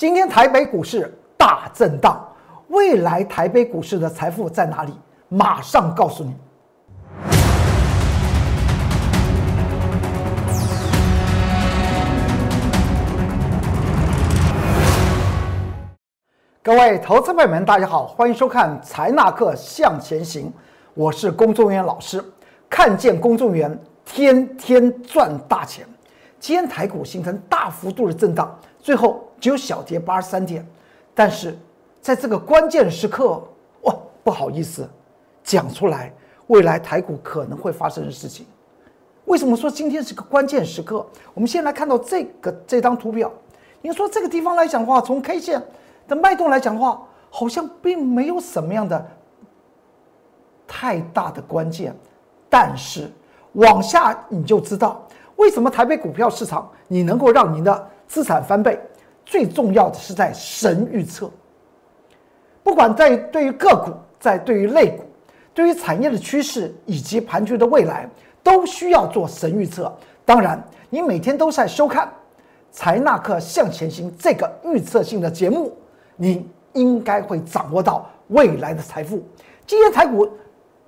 今天台北股市大震荡，未来台北股市的财富在哪里？马上告诉你。各位投资朋友们，大家好，欢迎收看《财纳克向前行》，我是公众员老师。看见公众员，天天赚大钱。今天台股形成大幅度的震荡，最后只有小跌八十三点。但是在这个关键时刻，哇，不好意思，讲出来，未来台股可能会发生的事情。为什么说今天是个关键时刻？我们先来看到这个这张图表。你说这个地方来讲的话，从 K 线。的脉动来讲的话，好像并没有什么样的太大的关键，但是往下你就知道为什么台北股票市场你能够让您的资产翻倍，最重要的是在神预测。不管在对于个股，在对于类股，对于产业的趋势以及盘局的未来，都需要做神预测。当然，你每天都在收看《财纳克向前行》这个预测性的节目。你应该会掌握到未来的财富。今天台股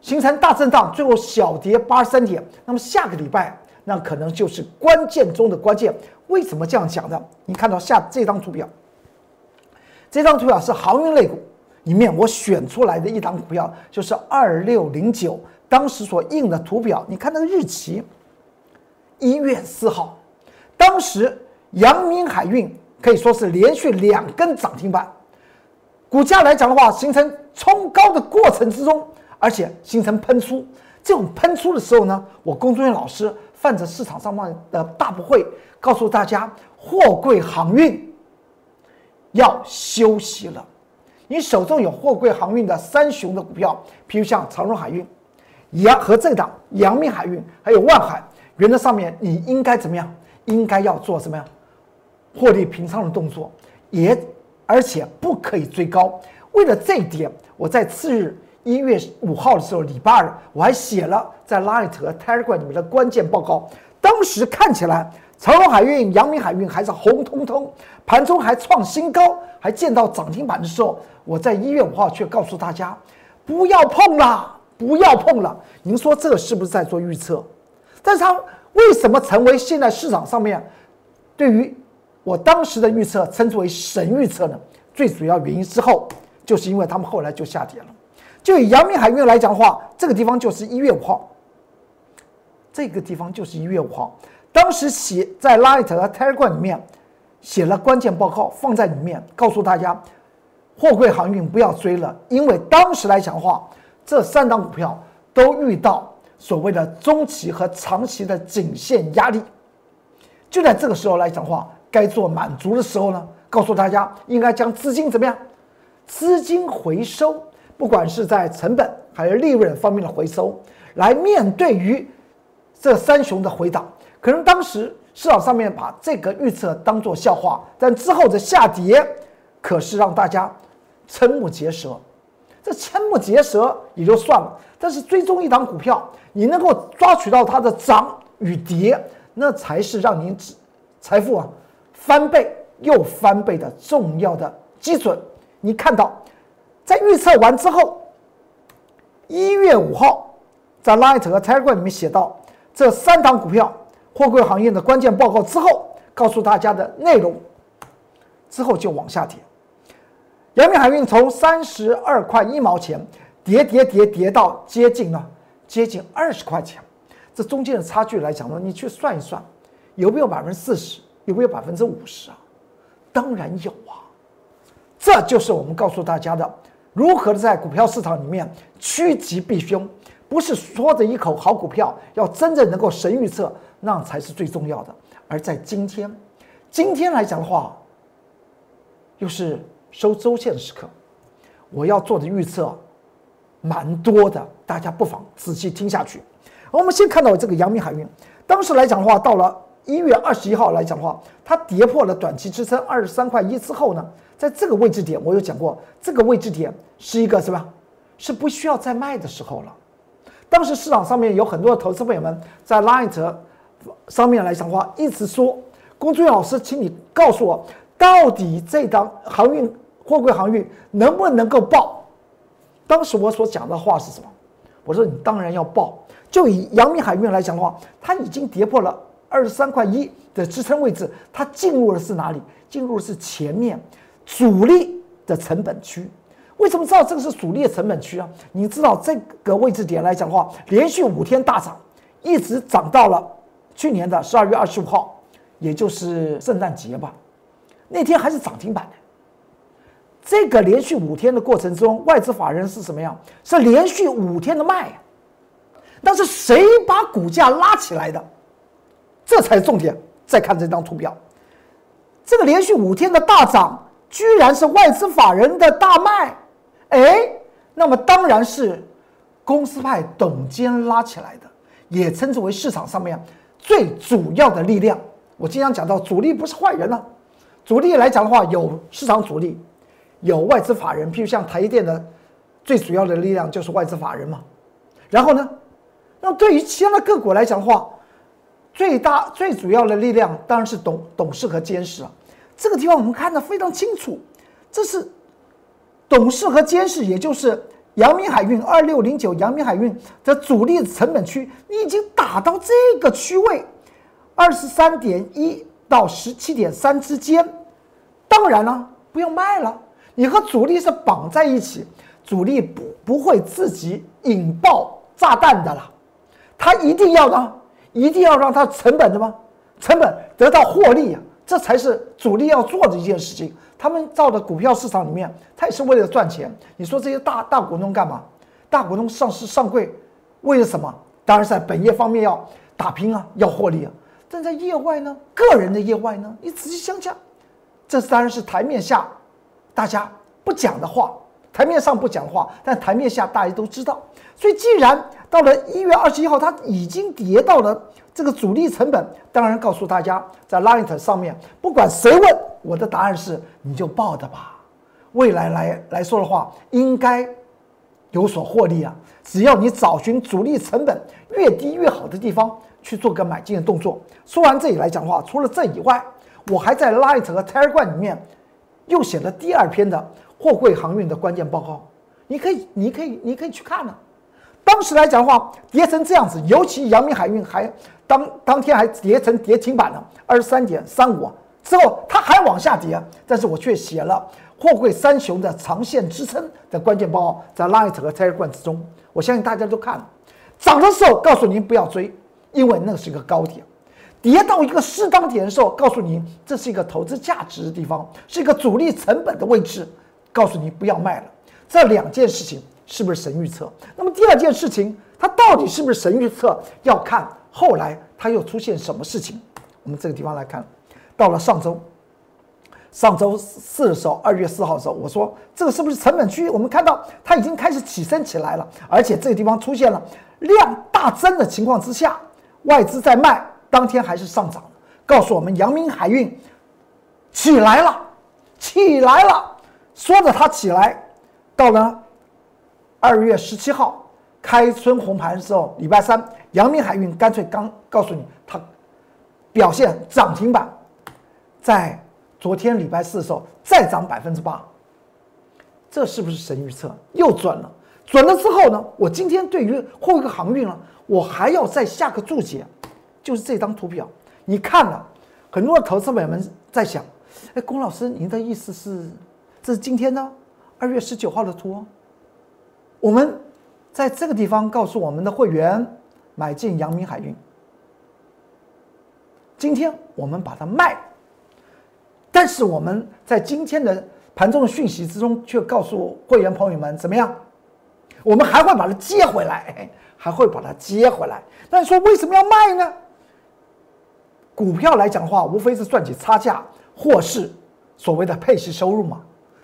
形成大震荡，最后小跌八十三点。那么下个礼拜，那可能就是关键中的关键。为什么这样讲呢？你看到下这张图表，这张图表是航运类股里面我选出来的一档股票，就是二六零九。当时所印的图表，你看那个日期，一月四号，当时阳明海运可以说是连续两根涨停板。股价来讲的话，形成冲高的过程之中，而且形成喷出。这种喷出的时候呢，我工作人员老师泛着市场上面的大不会，告诉大家，货柜航运要休息了。你手中有货柜航运的三雄的股票，譬如像长荣海运、阳和这档阳明海运，还有万海，原则上面你应该怎么样？应该要做什么样获利平仓的动作？也。而且不可以追高。为了这一点，我在次日一月五号的时候，礼拜二，我还写了在 Light 和 Telegram 里面的关键报告。当时看起来，长荣海运、阳明海运还是红彤彤，盘中还创新高，还见到涨停板的时候，我在一月五号却告诉大家，不要碰了，不要碰了。您说这是不是在做预测？但是它为什么成为现在市场上面对于？我当时的预测称之为神预测呢，最主要原因之后，就是因为他们后来就下跌了。就以阳明海运来讲的话，这个地方就是一月五号，这个地方就是一月五号。当时写在 Light 和 Telegram 里面写了关键报告，放在里面告诉大家，货柜航运不要追了，因为当时来讲的话，这三档股票都遇到所谓的中期和长期的颈线压力。就在这个时候来讲的话。该做满足的时候呢，告诉大家应该将资金怎么样？资金回收，不管是在成本还是利润方面的回收，来面对于这三雄的回档。可能当时市场上面把这个预测当做笑话，但之后的下跌可是让大家瞠目结舌。这瞠目结舌也就算了，但是追踪一档股票，你能够抓取到它的涨与跌，那才是让您财富啊。翻倍又翻倍的重要的基准，你看到，在预测完之后，一月五号，在 Light 和 Telegram 里面写到这三档股票货柜行业的关键报告之后，告诉大家的内容，之后就往下跌。阳明海运从三十二块一毛钱跌跌跌跌到接近了接近二十块钱，这中间的差距来讲呢，你去算一算，有没有百分之四十？有没有百分之五十啊？当然有啊！这就是我们告诉大家的，如何在股票市场里面趋吉避凶，不是说着一口好股票，要真正能够神预测，那才是最重要的。而在今天，今天来讲的话，又是收周线的时刻，我要做的预测蛮多的，大家不妨仔细听下去。我们先看到这个阳明海运，当时来讲的话，到了。一月二十一号来讲的话，它跌破了短期支撑二十三块一之后呢，在这个位置点，我有讲过，这个位置点是一个什么？是不需要再卖的时候了。当时市场上面有很多的投资朋友们在 Light 上面来讲话，一直说，龚俊老师，请你告诉我，到底这档航运货柜航运能不能够报？当时我所讲的话是什么？我说你当然要报。就以阳明海运来讲的话，它已经跌破了二十三块一的支撑位置，它进入的是哪里？进入的是前面主力的成本区。为什么知道这个是主力的成本区啊？你知道这个位置点来讲的话，连续五天大涨，一直涨到了去年的十二月二十五号，也就是圣诞节吧。那天还是涨停板。这个连续五天的过程中，外资法人是什么样？是连续五天的卖。但是谁把股价拉起来的？这才是重点。再看这张图表，这个连续五天的大涨，居然是外资法人的大卖。哎，那么当然是公司派董监拉起来的，也称之为市场上面最主要的力量。我经常讲到，主力不是坏人了。主力来讲的话，有市场主力，有外资法人。譬如像台积电的最主要的力量就是外资法人嘛。然后呢？那对于其他的个股来讲的话，最大最主要的力量当然是董董事和监事啊。这个地方我们看得非常清楚，这是董事和监事，也就是阳明海运二六零九阳明海运的主力成本区，你已经打到这个区位，二十三点一到十七点三之间。当然了，不要卖了，你和主力是绑在一起，主力不不会自己引爆炸弹的了。他一定要呢，一定要让他成本的吗？成本得到获利啊，这才是主力要做的一件事情。他们造的股票市场里面，他也是为了赚钱。你说这些大大股东干嘛？大股东上市上柜，为了什么？当然在本业方面要打拼啊，要获利啊。但在业外呢，个人的业外呢，你仔细想想，这当然是台面下大家不讲的话。台面上不讲话，但台面下大家都知道。所以，既然到了一月二十一号，它已经跌到了这个主力成本，当然告诉大家，在 Light 上面，不管谁问，我的答案是你就报的吧。未来来来说的话，应该有所获利啊。只要你找寻主力成本越低越好的地方去做个买进的动作。说完这里来讲的话，除了这以外，我还在 Light 和 Telegram 里面又写了第二篇的。货柜航运的关键报告，你可以，你可以，你可以去看呢。当时来讲的话，跌成这样子，尤其阳明海运还当当天还跌成跌停板了，二十三点三五之后，它还往下跌，但是我却写了货柜三雄的长线支撑的关键报告，在 Light 和 Telegram 之中，我相信大家都看了。涨的时候告诉您不要追，因为那是一个高点。跌到一个适当点的时候，告诉您这是一个投资价值的地方，是一个主力成本的位置。告诉你不要卖了，这两件事情是不是神预测？那么第二件事情，它到底是不是神预测？要看后来它又出现什么事情。我们这个地方来看，到了上周，上周四的时候，二月四号的时候，我说这个是不是成本区？我们看到它已经开始起身起来了，而且这个地方出现了量大增的情况之下，外资在卖，当天还是上涨，告诉我们阳明海运起来了，起来了。说着它起来，到了二月十七号开春红盘的时候，礼拜三，阳明海运干脆刚告诉你，它表现涨停板，在昨天礼拜四的时候再涨百分之八，这是不是神预测？又准了，准了之后呢？我今天对于后一个航运呢，我还要再下个注解，就是这张图表，你看了，很多的投资者们在想，哎，龚老师，您的意思是？这是今天呢，二月十九号的图。我们在这个地方告诉我们的会员买进阳明海运。今天我们把它卖，但是我们在今天的盘中的讯息之中，却告诉会员朋友们怎么样？我们还会把它接回来，还会把它接回来。那你说为什么要卖呢？股票来讲的话，无非是赚取差价，或是所谓的配息收入嘛。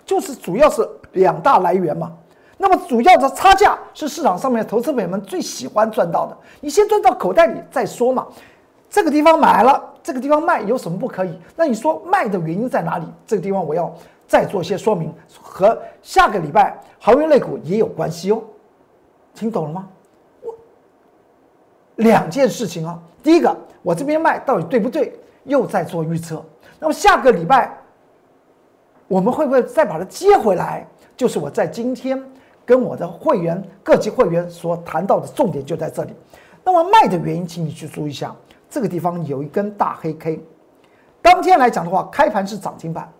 就是主要是两大来源嘛，那么主要的差价是市场上面投资者们最喜欢赚到的，你先赚到口袋里再说嘛。这个地方买了，这个地方卖有什么不可以？那你说卖的原因在哪里？这个地方我要再做一些说明，和下个礼拜航运类股也有关系哦，听懂了吗？我两件事情啊，第一个我这边卖到底对不对？又在做预测。那么下个礼拜。我们会不会再把它接回来？就是我在今天跟我的会员各级会员所谈到的重点就在这里。那么卖的原因，请你去注意一下，这个地方有一根大黑 K。当天来讲的话，开盘是涨停板，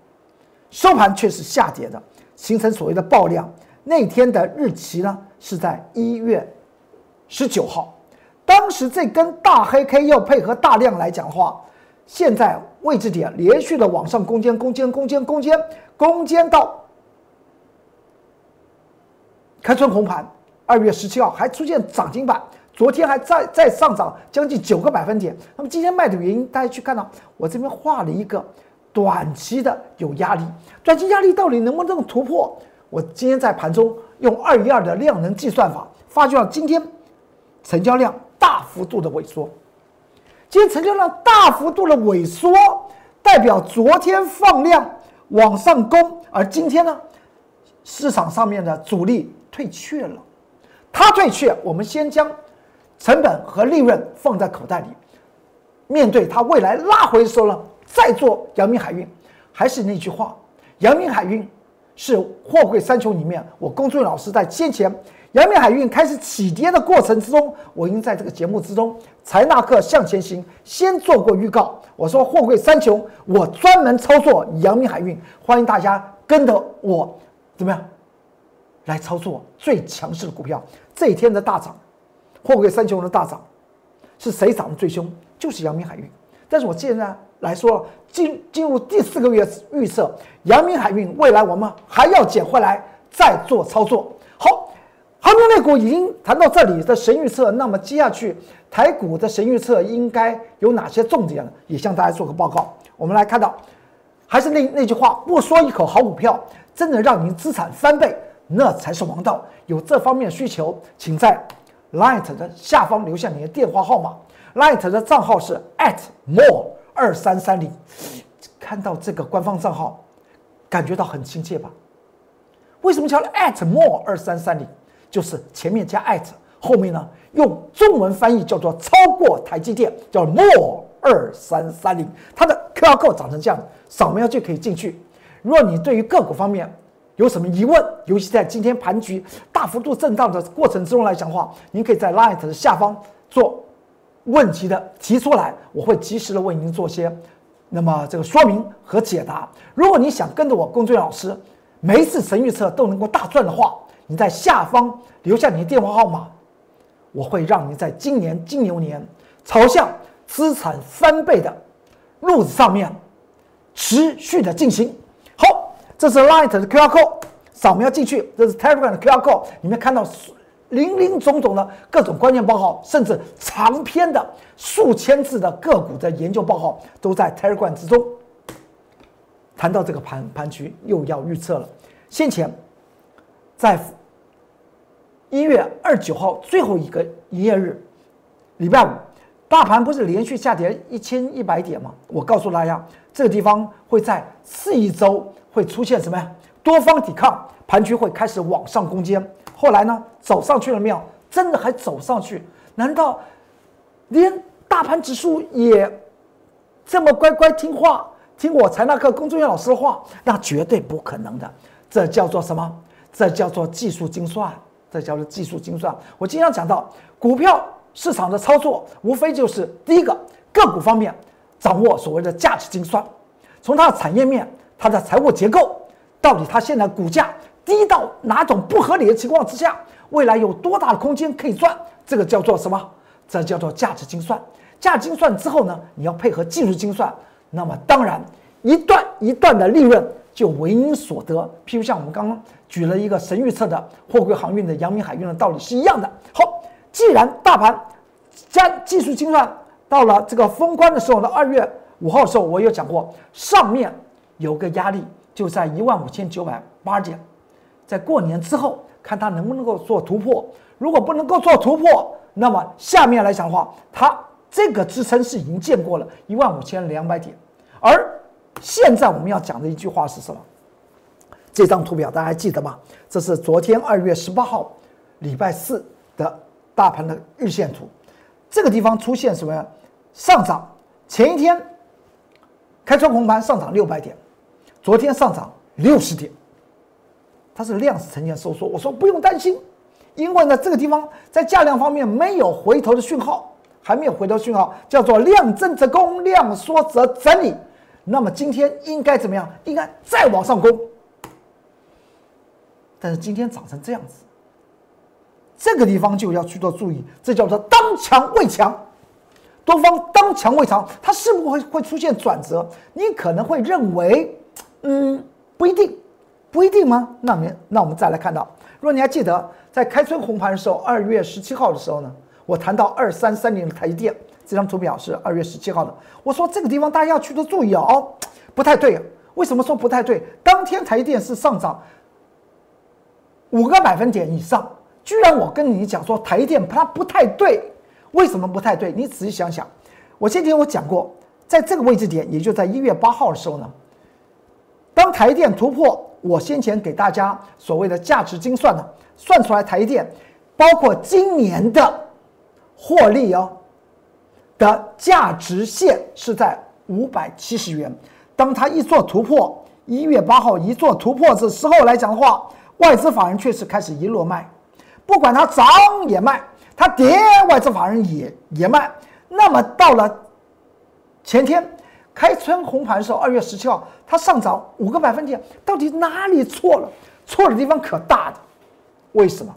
收盘却是下跌的，形成所谓的爆量。那天的日期呢是在一月十九号，当时这根大黑 K 要配合大量来讲的话，现在位置点连续的往上攻坚、攻坚、攻坚、攻坚、攻坚到开春红盘，二月十七号还出现涨停板。昨天还在在上涨将近九个百分点，那么今天卖的原因，大家去看到我这边画了一个短期的有压力，短期压力到底能不能突破？我今天在盘中用二一二的量能计算法，发觉到今天成交量大幅度的萎缩，今天成交量大幅度的萎缩，代表昨天放量往上攻，而今天呢，市场上面的主力退却了，它退却，我们先将。成本和利润放在口袋里，面对它未来拉回的时候呢，再做阳明海运。还是那句话，阳明海运是货柜三雄里面，我龚俊老师在先前阳明海运开始起跌的过程之中，我已经在这个节目之中财纳克向前行先做过预告。我说货柜三雄，我专门操作阳明海运，欢迎大家跟着我怎么样来操作最强势的股票。这一天的大涨。货柜三雄的大涨，是谁涨得最凶？就是阳明海运。但是我现在来说，进进入第四个月预测，阳明海运未来我们还要捡回来再做操作。好，航空类股已经谈到这里的神预测，那么接下去台股的神预测应该有哪些重点呢？也向大家做个报告。我们来看到，还是那那句话，不说一口好股票，真的让您资产翻倍，那才是王道。有这方面需求，请在。Light 的下方留下你的电话号码，Light 的账号是 at @more 二三三零。看到这个官方账号，感觉到很亲切吧？为什么叫 at @more 二三三零？就是前面加 at，后面呢用中文翻译叫做超过台积电，叫 more 二三三零。它的 QR code 长成这样，扫描就可以进去。如果你对于个股方面，有什么疑问？尤其在今天盘局大幅度震荡的过程之中来讲的话，您可以在 Light 的下方做问题的提出来，我会及时的为您做些那么这个说明和解答。如果你想跟着我龚俊老师每一次神预测都能够大赚的话，你在下方留下你的电话号码，我会让你在今年金牛年朝向资产翻倍的路子上面持续的进行。好。这是 Light 的 QR code，扫描进去。这是 Telegram 的 QR code，里面看到林林总总的各种关键报告，甚至长篇的数千字的个股的研究报告都在 Telegram 之中。谈到这个盘盘局又要预测了。先前在一月二十九号最后一个营业日，礼拜五，大盘不是连续下跌一千一百点吗？我告诉大家，这个地方会在次一周。会出现什么呀？多方抵抗，盘局会开始往上攻坚。后来呢，走上去了没有？真的还走上去？难道连大盘指数也这么乖乖听话，听我财纳克龚俊元老师的话？那绝对不可能的。这叫做什么？这叫做技术精算。这叫做技术精算。我经常讲到，股票市场的操作，无非就是第一个个股方面掌握所谓的价值精算，从它的产业面。它的财务结构到底，它现在股价低到哪种不合理的情况之下，未来有多大的空间可以赚？这个叫做什么？这叫做价值精算。价值精算之后呢，你要配合技术精算，那么当然一段一段的利润就为你所得。譬如像我们刚刚举了一个神预测的货柜航运的阳明海运的道理是一样的。好，既然大盘将技术精算到了这个封关的时候呢，二月五号的时候我有讲过，上面。有个压力就在一万五千九百八十点，在过年之后看它能不能够做突破。如果不能够做突破，那么下面来讲的话，它这个支撑是已经见过了一万五千两百点。而现在我们要讲的一句话是什么？这张图表大家还记得吗？这是昨天二月十八号礼拜四的大盘的日线图。这个地方出现什么呀？上涨前一天开窗红盘上涨六百点。昨天上涨六十点，它是量是呈现收缩。我说不用担心，因为呢这个地方在价量方面没有回头的讯号，还没有回头讯号，叫做量增则攻，量缩则整理。那么今天应该怎么样？应该再往上攻。但是今天涨成这样子，这个地方就要去做注意，这叫做当强未强。多方当强未强，它是不是会会出现转折？你可能会认为，嗯，不一定，不一定吗？那我们那我们再来看到，如果你还记得在开春红盘的时候，二月十七号的时候呢，我谈到二三三零的台积电，这张图表是二月十七号的，我说这个地方大家要去的注意哦，不太对。为什么说不太对？当天台电是上涨五个百分点以上，居然我跟你讲说台电它不太对。为什么不太对？你仔细想想，我先前我讲过，在这个位置点，也就在一月八号的时候呢，当台电突破我先前给大家所谓的价值精算呢，算出来台电包括今年的获利哦的价值线是在五百七十元。当它一做突破，一月八号一做突破的时候来讲的话，外资法人确实开始一路卖，不管它涨也卖。它跌，外资法人也也卖。那么到了前天开春红盘的时候，二月十七号，它上涨五个百分点，到底哪里错了？错的地方可大的。为什么？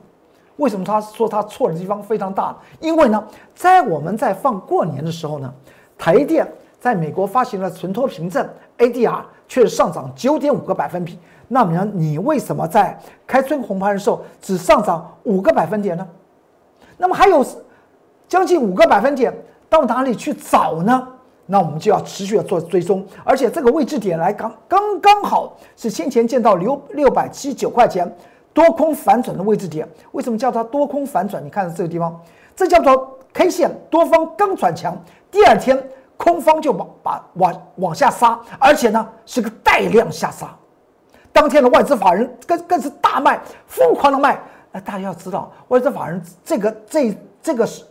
为什么他说他错的地方非常大？因为呢，在我们在放过年的时候呢，台电在美国发行了存托凭证 ADR，却上涨九点五个百分比。那么你为什么在开春红盘的时候只上涨五个百分点呢？那么还有将近五个百分点到哪里去找呢？那我们就要持续的做追踪，而且这个位置点来刚刚刚好是先前见到六六百七十九块钱多空反转的位置点。为什么叫它多空反转？你看这个地方，这叫做 K 线多方刚转强，第二天空方就往把往往下杀，而且呢是个带量下杀。当天的外资法人更更是大卖，疯狂的卖。那大家要知道，外资法人这个这这个手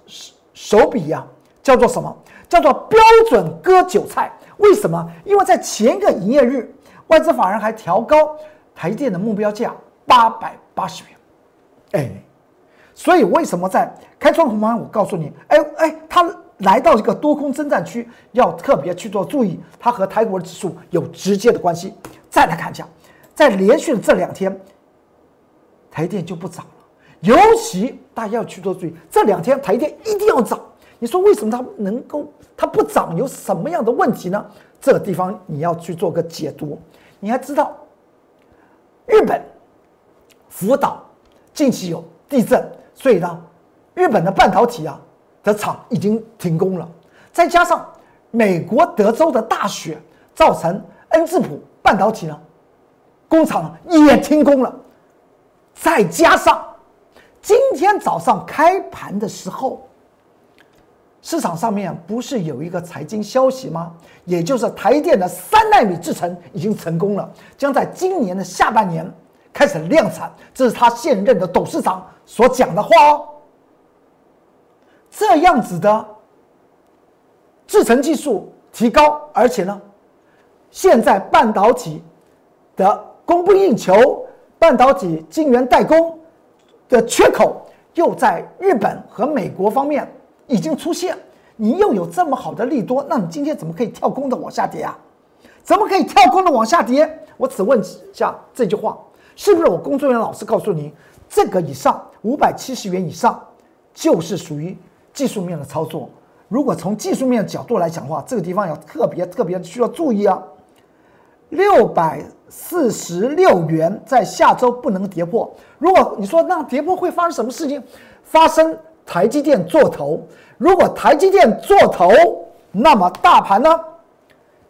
手笔呀，叫做什么？叫做标准割韭菜。为什么？因为在前一个营业日，外资法人还调高台电的目标价八百八十元。哎，所以为什么在开窗红盘？我告诉你，哎哎，它来到一个多空征战区，要特别去做注意，它和台股指数有直接的关系。再来看一下，在连续的这两天。台电就不涨了，尤其大家要去做注意，这两天台电一定要涨。你说为什么它能够它不涨，有什么样的问题呢？这个地方你要去做个解读。你还知道，日本福岛近期有地震，所以呢，日本的半导体啊的厂已经停工了。再加上美国德州的大雪，造成恩智浦半导体呢工厂也停工了。再加上今天早上开盘的时候，市场上面不是有一个财经消息吗？也就是台电的三纳米制程已经成功了，将在今年的下半年开始量产。这是他现任的董事长所讲的话哦。这样子的制程技术提高，而且呢，现在半导体的供不应求。半导体晶圆代工的缺口又在日本和美国方面已经出现，你又有这么好的利多，那你今天怎么可以跳空的往下跌啊？怎么可以跳空的往下跌？我只问一下这句话，是不是我工作人员老师告诉你，这个以上五百七十元以上就是属于技术面的操作？如果从技术面的角度来讲的话，这个地方要特别特别需要注意啊。六百四十六元在下周不能跌破。如果你说那跌破会发生什么事情？发生台积电做头。如果台积电做头，那么大盘呢？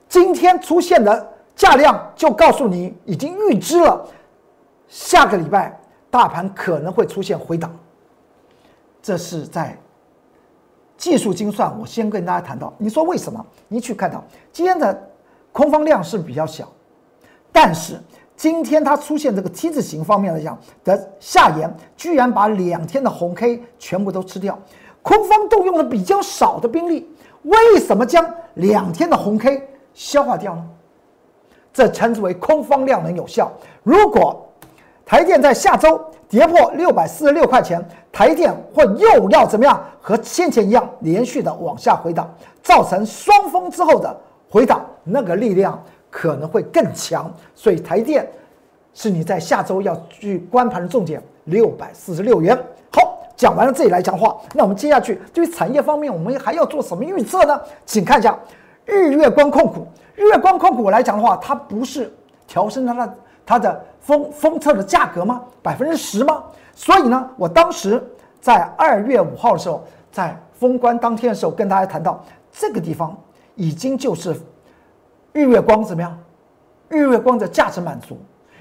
今天出现的价量就告诉你已经预知了，下个礼拜大盘可能会出现回档。这是在技术精算。我先跟大家谈到，你说为什么？你去看到今天的。空方量是比较小，但是今天它出现这个 T 字形方面来讲的下沿，居然把两天的红 K 全部都吃掉。空方动用了比较少的兵力，为什么将两天的红 K 消化掉呢？这称之为空方量能有效。如果台电在下周跌破六百四十六块钱，台电会又要怎么样？和先前一样，连续的往下回档，造成双峰之后的回档，那个力量可能会更强。所以台电是你在下周要去观盘的重点，六百四十六元。好，讲完了这里来讲话，那我们接下去对于产业方面，我们还要做什么预测呢？请看一下日月光控股。日月光控股来讲的话，它不是调升它的它的封封测的价格吗？百分之十吗？所以呢，我当时在二月五号的时候，在封关当天的时候，跟大家谈到这个地方已经就是日月光怎么样？日月光的价值满足，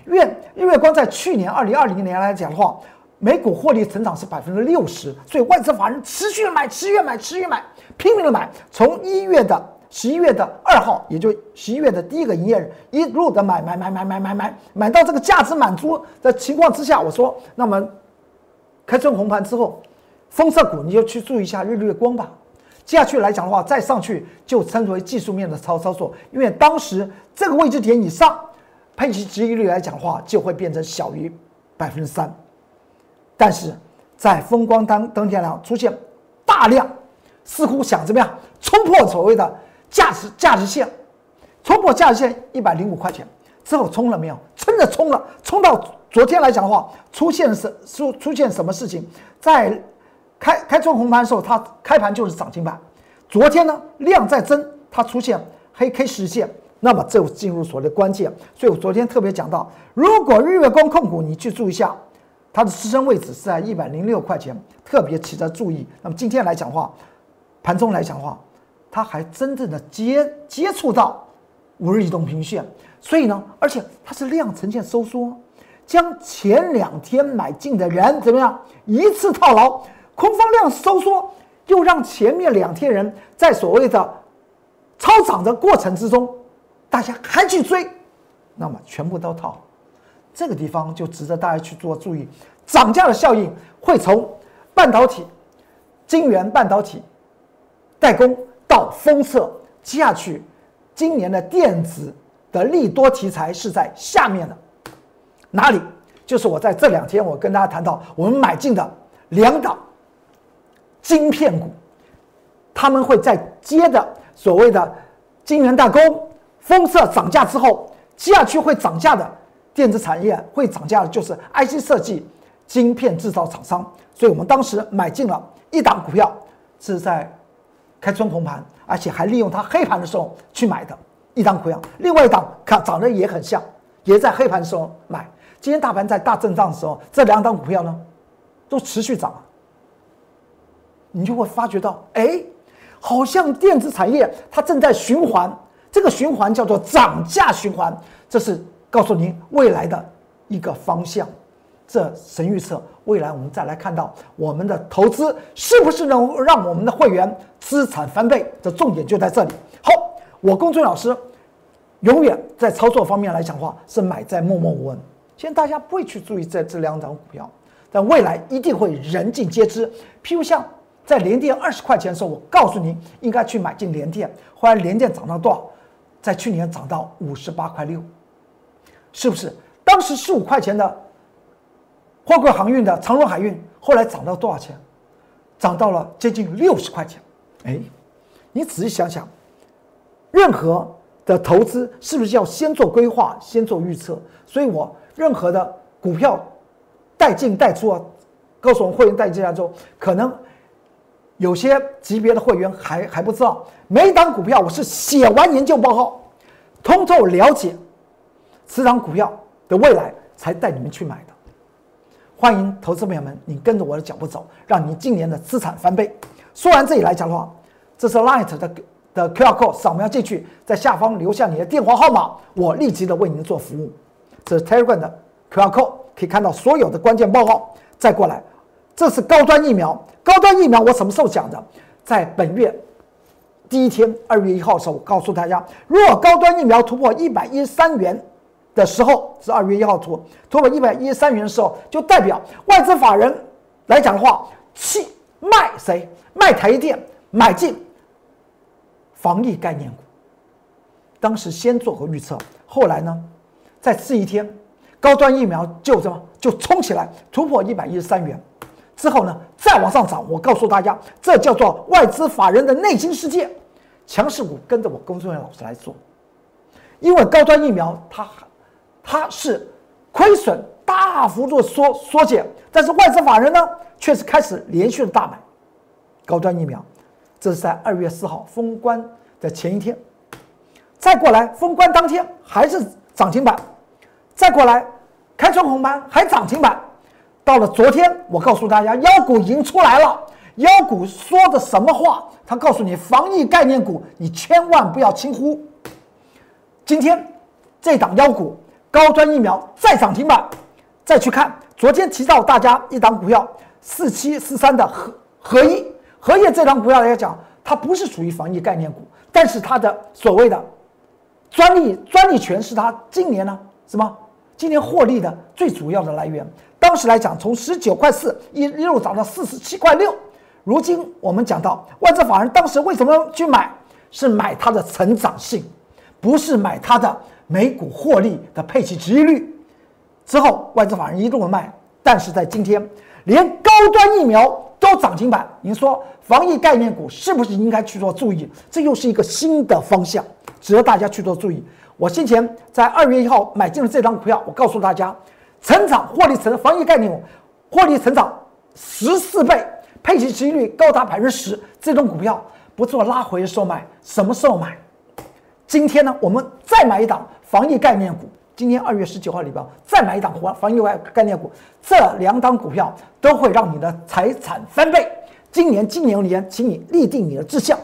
因为日月光在去年二零二零年来讲的话，每股获利成长是百分之六十，所以外资法人持续买、持续买、持续买，拼命的买，从一月的。十一月的二号，也就十一月的第一个营业日，一路的买买买买买买买，买到这个价值满足的情况之下，我说，那么开春红盘之后，封测股你就去注意一下日月光吧。接下去来讲的话，再上去就称之为技术面的操操作，因为当时这个位置点以上，配息值益率来讲的话，就会变成小于百分之三。但是在风光当当天呢，出现大量，似乎想怎么样冲破所谓的。价值价值线冲破价值线一百零五块钱之后冲了没有？真的冲了，冲到昨天来讲的话，出现什出出现什么事情？在开开春红盘的时候，它开盘就是涨停板。昨天呢量在增，它出现黑 K 实线，那么这进入所谓的关键。所以我昨天特别讲到，如果日月光控股你去注意一下，它的支撑位置是在一百零六块钱，特别值得注意。那么今天来讲话，盘中来讲话。它还真正的接接触到五日移动平线，所以呢，而且它是量呈现收缩，将前两天买进的人怎么样一次套牢，空方量收缩，又让前面两天人在所谓的超涨的过程之中，大家还去追，那么全部都套，这个地方就值得大家去做注意，涨价的效应会从半导体、晶圆半导体代工。到封测接下去，今年的电子的利多题材是在下面的哪里？就是我在这两天我跟大家谈到，我们买进的两档晶片股，他们会在接的所谓的晶圆代工、封测涨价之后，接下去会涨价的电子产业会涨价的，就是 IC 设计、晶片制造厂商。所以我们当时买进了一档股票，是在。开春红盘，而且还利用它黑盘的时候去买的一档股票，另外一档看长得也很像，也在黑盘的时候买。今天大盘在大震荡的时候，这两档股票呢都持续涨，你就会发觉到，哎，好像电子产业它正在循环，这个循环叫做涨价循环，这是告诉您未来的一个方向。这神预测，未来我们再来看到我们的投资是不是能让我们的会员资产翻倍？这重点就在这里。好，我公孙老师永远在操作方面来讲话是买在默默无闻。现在大家不会去注意这这两张股票，但未来一定会人尽皆知。譬如像在联电二十块钱的时候，我告诉您应该去买进联电，后来联电涨到多少？在去年涨到五十八块六，是不是？当时十五块钱的。货柜航运的长荣海运后来涨到多少钱？涨到了接近六十块钱。哎，你仔细想想，任何的投资是不是要先做规划、先做预测？所以我任何的股票带进带出啊，告诉我们会员带进来之后，可能有些级别的会员还还不知道，每一档股票我是写完研究报告，通透了解此档股票的未来，才带你们去买的。欢迎投资朋友们，你跟着我的脚步走，让你今年的资产翻倍。说完这里来讲的话，这是 Light 的的 QR code，扫描进去，在下方留下你的电话号码，我立即的为您做服务。这是 Telegram 的 QR code，可以看到所有的关键报告。再过来，这是高端疫苗，高端疫苗我什么时候讲的？在本月第一天，二月一号的时候，我告诉大家，如果高端疫苗突破一百一十三元。的时候是二月一号突突破一百一十三元的时候，就代表外资法人来讲的话，弃卖谁？卖台电，买进防疫概念股。当时先做个预测，后来呢，再吃一天，高端疫苗就这么就冲起来，突破一百一十三元，之后呢再往上涨。我告诉大家，这叫做外资法人的内心世界，强势股跟着我工作人员老师来做，因为高端疫苗它它是亏损大幅度缩缩减，但是外资法人呢却是开始连续的大买高端疫苗，这是在二月四号封关的前一天。再过来，封关当天还是涨停板，再过来，开春红盘还涨停板。到了昨天，我告诉大家，妖股已经出来了。妖股说的什么话？他告诉你，防疫概念股你千万不要轻忽。今天这档妖股高端疫苗再涨停板，再去看昨天提到大家一档股票四七四三的合合一合业这档股票来讲，它不是属于防疫概念股，但是它的所谓的。专利专利权是他今年呢什么？今年获利的最主要的来源。当时来讲，从十九块四一一路涨到四十七块六。如今我们讲到外资法人当时为什么去买？是买它的成长性，不是买它的每股获利的配息值率。之后外资法人一路的卖，但是在今天连高端疫苗都涨停板。您说防疫概念股是不是应该去做注意？这又是一个新的方向。值得大家去做注意。我先前在二月一号买进了这张股票，我告诉大家，成长获利成防疫概念股，获利成长十四倍，配息收益率高达百分之十。这种股票不做拉回的时候买，什么时候买？今天呢，我们再买一档防疫概念股。今天二月十九号里边再买一档防防疫外概念股，这两档股票都会让你的财产翻倍。今年今年年，请你立定你的志向，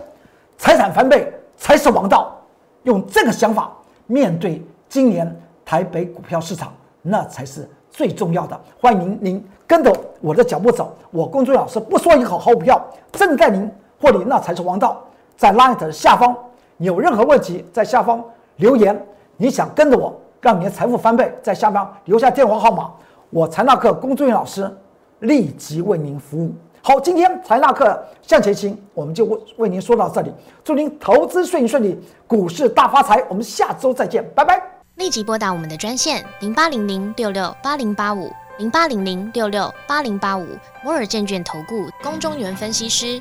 财产翻倍才是王道。用这个想法面对今年台北股票市场，那才是最重要的。欢迎您跟着我的脚步走，我公众老师不说一口好股票，正在您获利，那才是王道。在 Light 的下方，有任何问题，在下方留言。你想跟着我，让你的财富翻倍，在下方留下电话号码，我财纳克公众老师立即为您服务。好，今天财纳克向前行，我们就为为您说到这里。祝您投资顺顺利，股市大发财。我们下周再见，拜拜。立即拨打我们的专线零八零零六六八零八五零八零零六六八零八五摩尔证券投顾龚中原分析师。